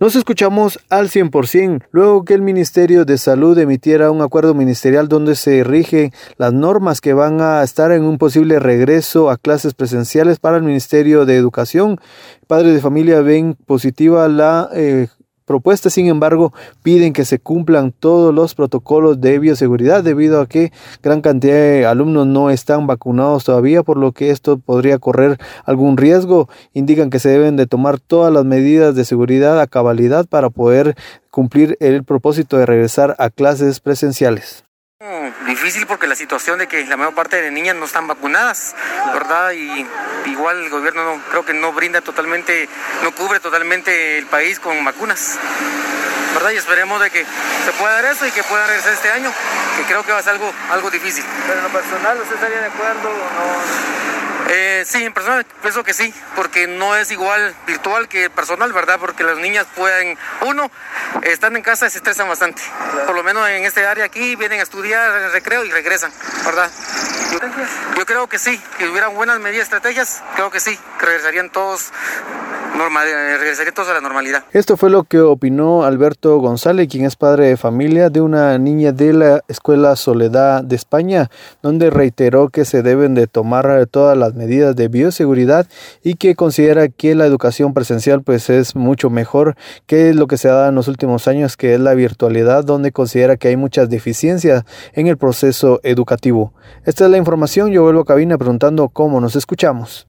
Nos escuchamos al 100%, luego que el Ministerio de Salud emitiera un acuerdo ministerial donde se rigen las normas que van a estar en un posible regreso a clases presenciales para el Ministerio de Educación. Padres de familia ven positiva la eh, propuesta, sin embargo, piden que se cumplan todos los protocolos de bioseguridad debido a que gran cantidad de alumnos no están vacunados todavía, por lo que esto podría correr algún riesgo. Indican que se deben de tomar todas las medidas de seguridad a cabalidad para poder cumplir el propósito de regresar a clases presenciales. Difícil porque la situación de que la mayor parte de niñas no están vacunadas, ¿verdad? Y igual el gobierno no, creo que no brinda totalmente, no cubre totalmente el país con vacunas. ¿verdad? Y esperemos de que se pueda dar eso y que pueda regresar este año, que creo que va a ser algo, algo difícil. Pero en lo personal, ¿usted estaría de acuerdo o no? Eh, sí, en personal pienso que sí, porque no es igual virtual que personal, ¿verdad? Porque las niñas pueden, uno, están en casa y se estresan bastante. Por lo menos en este área aquí vienen a estudiar en recreo y regresan, ¿verdad? Yo, creo que sí, que hubieran buenas medidas, estrategias, creo que sí, regresarían todos normal, eh, regresaría todos a la normalidad. Esto fue lo que opinó Alberto González, quien es padre de familia de una niña de la Escuela Soledad de España, donde reiteró que se deben de tomar todas las medidas de bioseguridad y que considera que la educación presencial pues es mucho mejor que lo que se ha dado en los últimos años, que es la virtualidad, donde considera que hay muchas deficiencias en el proceso educativo. Esta es la información, yo vuelvo a cabina preguntando cómo nos escuchamos.